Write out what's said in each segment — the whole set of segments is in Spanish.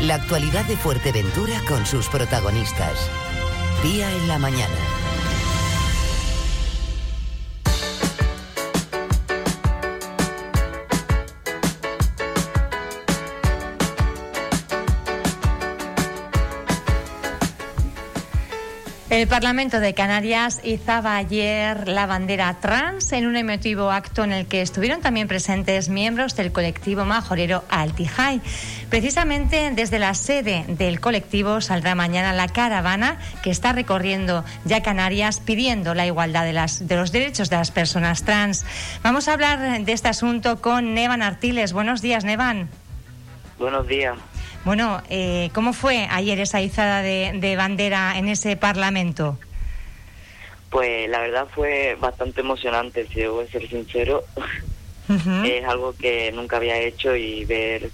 La actualidad de Fuerteventura con sus protagonistas. Día en la mañana. El Parlamento de Canarias izaba ayer la bandera trans en un emotivo acto en el que estuvieron también presentes miembros del colectivo majorero Altijay. Precisamente desde la sede del colectivo saldrá mañana la caravana que está recorriendo ya Canarias pidiendo la igualdad de, las, de los derechos de las personas trans. Vamos a hablar de este asunto con Nevan Artiles. Buenos días, Nevan. Buenos días. Bueno, eh, ¿cómo fue ayer esa izada de, bandera en ese Parlamento? Pues la verdad fue bastante emocionante, si debo ser sincero. Es algo que nunca había hecho y ver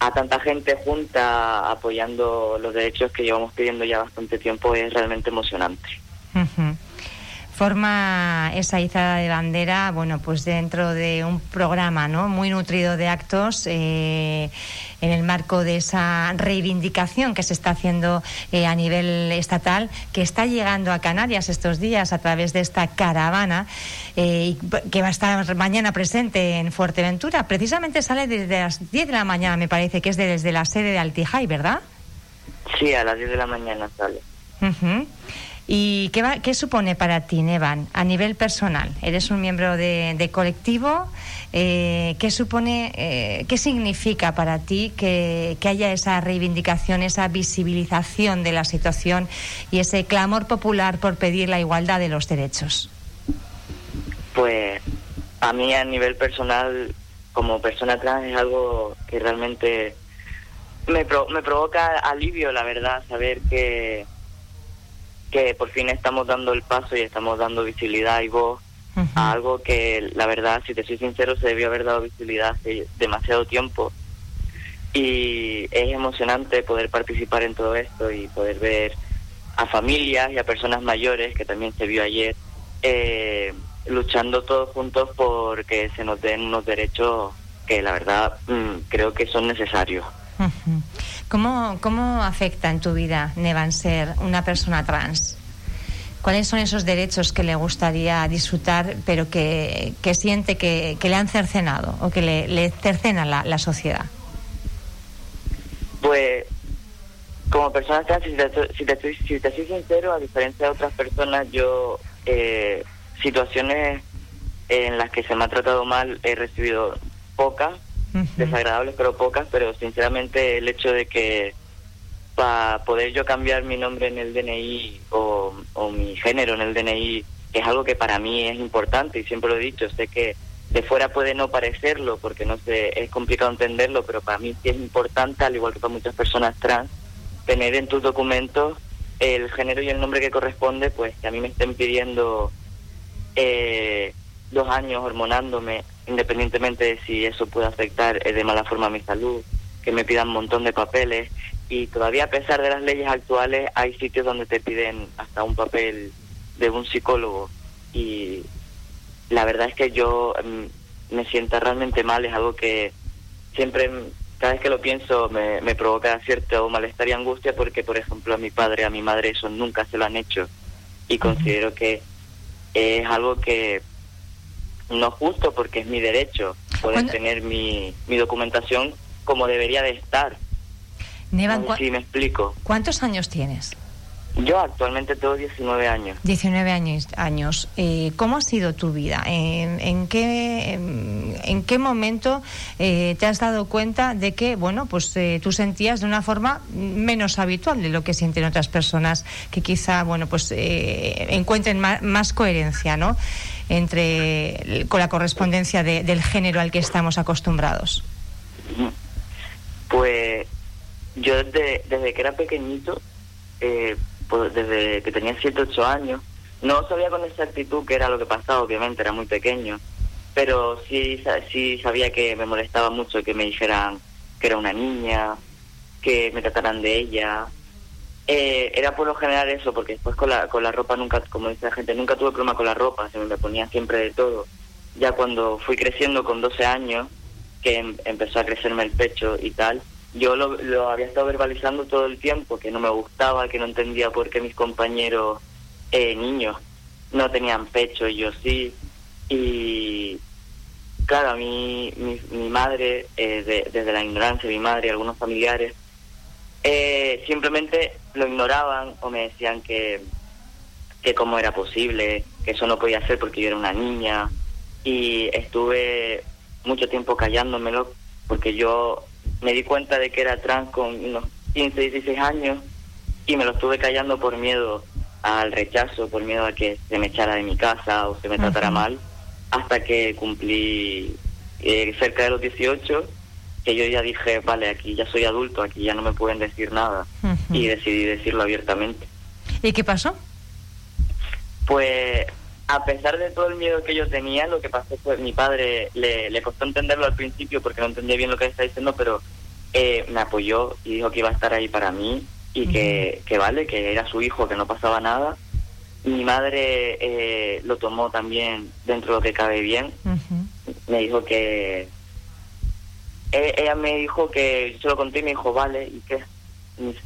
a tanta gente junta apoyando los derechos que llevamos pidiendo ya bastante tiempo es realmente emocionante forma esa izada de bandera, bueno, pues dentro de un programa, ¿no? Muy nutrido de actos eh, en el marco de esa reivindicación que se está haciendo eh, a nivel estatal, que está llegando a Canarias estos días a través de esta caravana eh, que va a estar mañana presente en Fuerteventura. Precisamente sale desde las 10 de la mañana, me parece que es desde la sede de Altijay, ¿verdad? Sí, a las 10 de la mañana sale. ¿Y qué, qué supone para ti, Nevan, a nivel personal? Eres un miembro de, colectivo. Eh, ¿Qué supone, eh, qué significa para ti que, haya esa reivindicación, esa visibilización de la situación y ese clamor popular por pedir la igualdad de los derechos? Pues a mí a nivel personal, como persona trans, es algo que realmente me, me provoca alivio, la verdad, saber que que por fin estamos dando el paso y estamos dando visibilidad y voz a algo que la verdad, si te soy sincero, se debió haber dado visibilidad hace demasiado tiempo. Y es emocionante poder participar en todo esto y poder ver a familias y a personas mayores, que también se vio ayer, eh, luchando todos juntos porque se nos den unos derechos que la verdad mm, creo que son necesarios. ¿Cómo, ¿Cómo afecta en tu vida, Nevan, ser una persona trans? ¿Cuáles son esos derechos que le gustaría disfrutar, pero que, siente que, le han cercenado o que le, cercena la, sociedad? Pues, como persona trans, si te, si, te, si te soy sincero, a diferencia de otras personas, yo eh, situaciones en las que se me ha tratado mal he recibido pocas desagradables, pero pocas, pero sinceramente el hecho de que para poder yo cambiar mi nombre en el DNI o, mi género en el DNI es algo que para mí es importante y siempre lo he dicho, sé que de fuera puede no parecerlo porque no sé, es complicado entenderlo, pero para mí sí es importante, al igual que para muchas personas trans, tener en tus documentos el género y el nombre que corresponde, pues que a mí me estén pidiendo eh, dos años hormonándome independientemente de si eso puede afectar eh, de mala forma a mi salud, que me pidan un montón de papeles. Y todavía a pesar de las leyes actuales hay sitios donde te piden hasta un papel de un psicólogo. Y la verdad es que yo mm, me siento realmente mal, es algo que siempre, cada vez que lo pienso, me, me provoca cierto malestar y angustia porque, por ejemplo, a mi padre, a mi madre eso nunca se lo han hecho. Y considero que es algo que no justo porque es mi derecho poder tener mi, mi documentación como debería de estar. Nevan, si me explico. ¿Cuántos años tienes? Yo actualmente tengo 19 años. 19 años. años. Eh, ¿Cómo ha sido tu vida? ¿En, qué, en, qué momento eh, te has dado cuenta de que, bueno, pues eh, tú sentías de una forma menos habitual de lo que sienten otras personas que quizá, bueno, pues encuentren más, más coherencia, ¿no? entre con la correspondencia del género al que estamos acostumbrados? Pues yo desde, desde que era pequeñito, eh, pues desde que tenía 7, 8 años, no sabía con exactitud qué era lo que pasaba, obviamente era muy pequeño, pero sí, sí sabía que me molestaba mucho que me dijeran que era una niña, que me trataran de ella, eh, era por lo general eso, porque después con la, con la ropa nunca, como dice la gente, nunca tuve problema con la ropa, se me ponía siempre de todo. Ya cuando fui creciendo con 12 años, que em, empezó a crecerme el pecho y tal, yo lo, lo, había estado verbalizando todo el tiempo, que no me gustaba, que no entendía por qué mis compañeros eh, niños no tenían pecho y yo sí. Y claro, a mí, mi, mi madre, eh, desde la ignorancia, mi madre y algunos familiares, eh, simplemente lo ignoraban o me decían que, que cómo era posible, que eso no podía ser porque yo era una niña. Y estuve mucho tiempo callándomelo porque yo me di cuenta de que era trans con unos 15, 16 años y me lo estuve callando por miedo al rechazo, por miedo a que se me echara de mi casa o se me tratara mal, hasta que cumplí eh, cerca de los 18, que yo ya dije, vale, aquí ya soy adulto, aquí ya no me pueden decir nada, y decidí decirlo abiertamente. ¿Y qué pasó? Pues a pesar de todo el miedo que yo tenía, lo que pasó fue mi padre le, le costó entenderlo al principio porque no entendía bien lo que estaba diciendo, pero eh, me apoyó y dijo que iba a estar ahí para mí y que, que vale, que era su hijo, que no pasaba nada. Mi madre eh, lo tomó también dentro de lo que cabe bien. Me dijo que... E, ella me dijo que yo se lo conté y me dijo, vale, ¿y qué?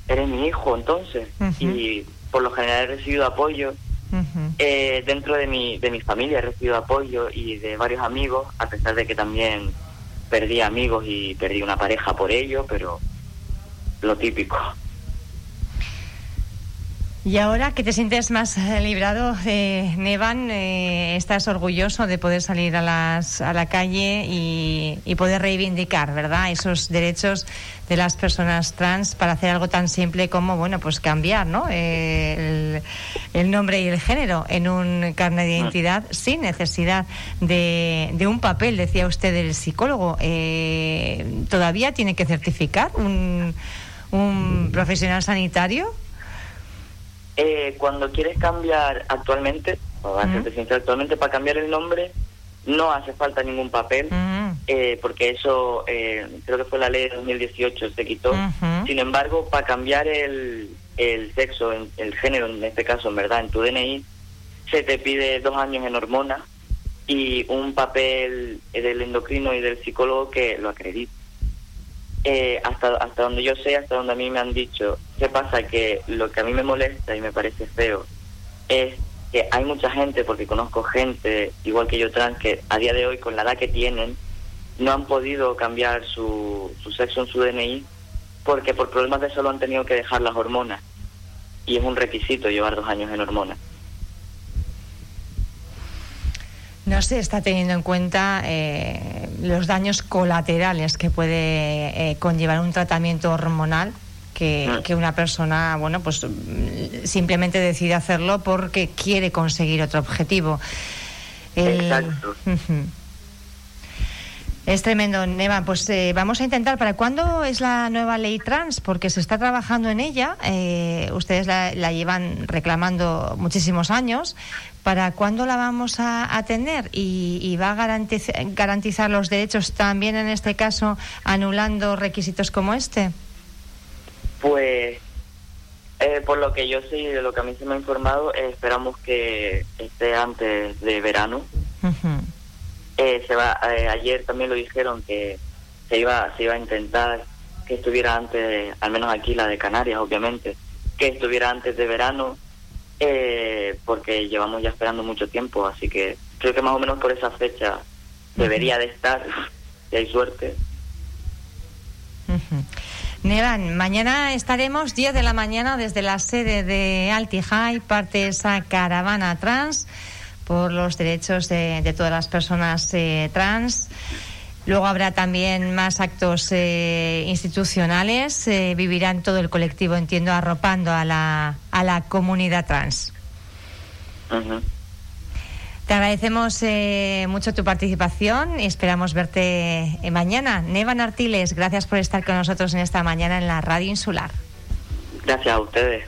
Eres mi hijo entonces. Y por lo general he recibido apoyo. Eh, dentro de mi, de mi familia he recibido apoyo y de varios amigos, a pesar de que también perdí amigos y perdí una pareja por ello, pero lo típico. Y ahora que te sientes más eh, librado, eh, Nevan, eh, estás orgulloso de poder salir a, las, a la calle y, poder reivindicar, ¿verdad?, esos derechos de las personas trans para hacer algo tan simple como, bueno, pues cambiar, ¿no?, el, nombre y el género en un carnet de identidad sin necesidad de, de un papel, decía usted el psicólogo. ¿Todavía tiene que certificar un, un profesional sanitario? Eh, cuando quieres cambiar actualmente, o actualmente, para cambiar el nombre, no hace falta ningún papel, eh, porque eso eh, creo que fue la ley de 2018, se quitó. Sin embargo, para cambiar el, el sexo, el género en este caso, en verdad, en tu DNI, se te pide dos años en hormonas y un papel del endocrino y del psicólogo que lo acredite. Eh, hasta, hasta donde yo sé, hasta donde a mí me han dicho, ¿qué pasa? Que lo que a mí me molesta y me parece feo es que hay mucha gente, porque conozco gente igual que yo trans, que a día de hoy con la edad que tienen, no han podido cambiar su, su sexo en su DNI porque por problemas de salud han tenido que dejar las hormonas. Y es un requisito llevar dos años en hormonas. No se está teniendo en cuenta eh, los daños colaterales que puede eh, conllevar un tratamiento hormonal que, ah. que, una persona, bueno, pues simplemente decide hacerlo porque quiere conseguir otro objetivo. Exacto. Es tremendo, Neva. Pues eh, vamos a intentar. ¿Para cuándo es la nueva ley trans? Porque se está trabajando en ella. Eh, ustedes la, llevan reclamando muchísimos años. ¿Para cuándo la vamos a, tener? ¿Y, va a garantizar, garantizar los derechos también en este caso, anulando requisitos como este? Pues, eh, por lo que yo sé y de lo que a mí se me ha informado, esperamos que esté antes de verano. Eh, se va, eh, ayer también lo dijeron que se iba, se iba a intentar que estuviera antes, al menos aquí la de Canarias, obviamente, que estuviera antes de verano, eh, porque llevamos ya esperando mucho tiempo, así que creo que más o menos por esa fecha debería de estar, si hay suerte. Nevan, mañana estaremos 10 de la mañana desde la sede de Altihai, parte esa caravana trans por los derechos de, todas las personas eh, trans. Luego habrá también más actos eh, institucionales. Eh, vivirán todo el colectivo, entiendo, arropando a la, a la comunidad trans. Te agradecemos mucho tu participación y esperamos verte mañana. Neva Nartiles, gracias por estar con nosotros en esta mañana en la Radio Insular. Gracias a ustedes.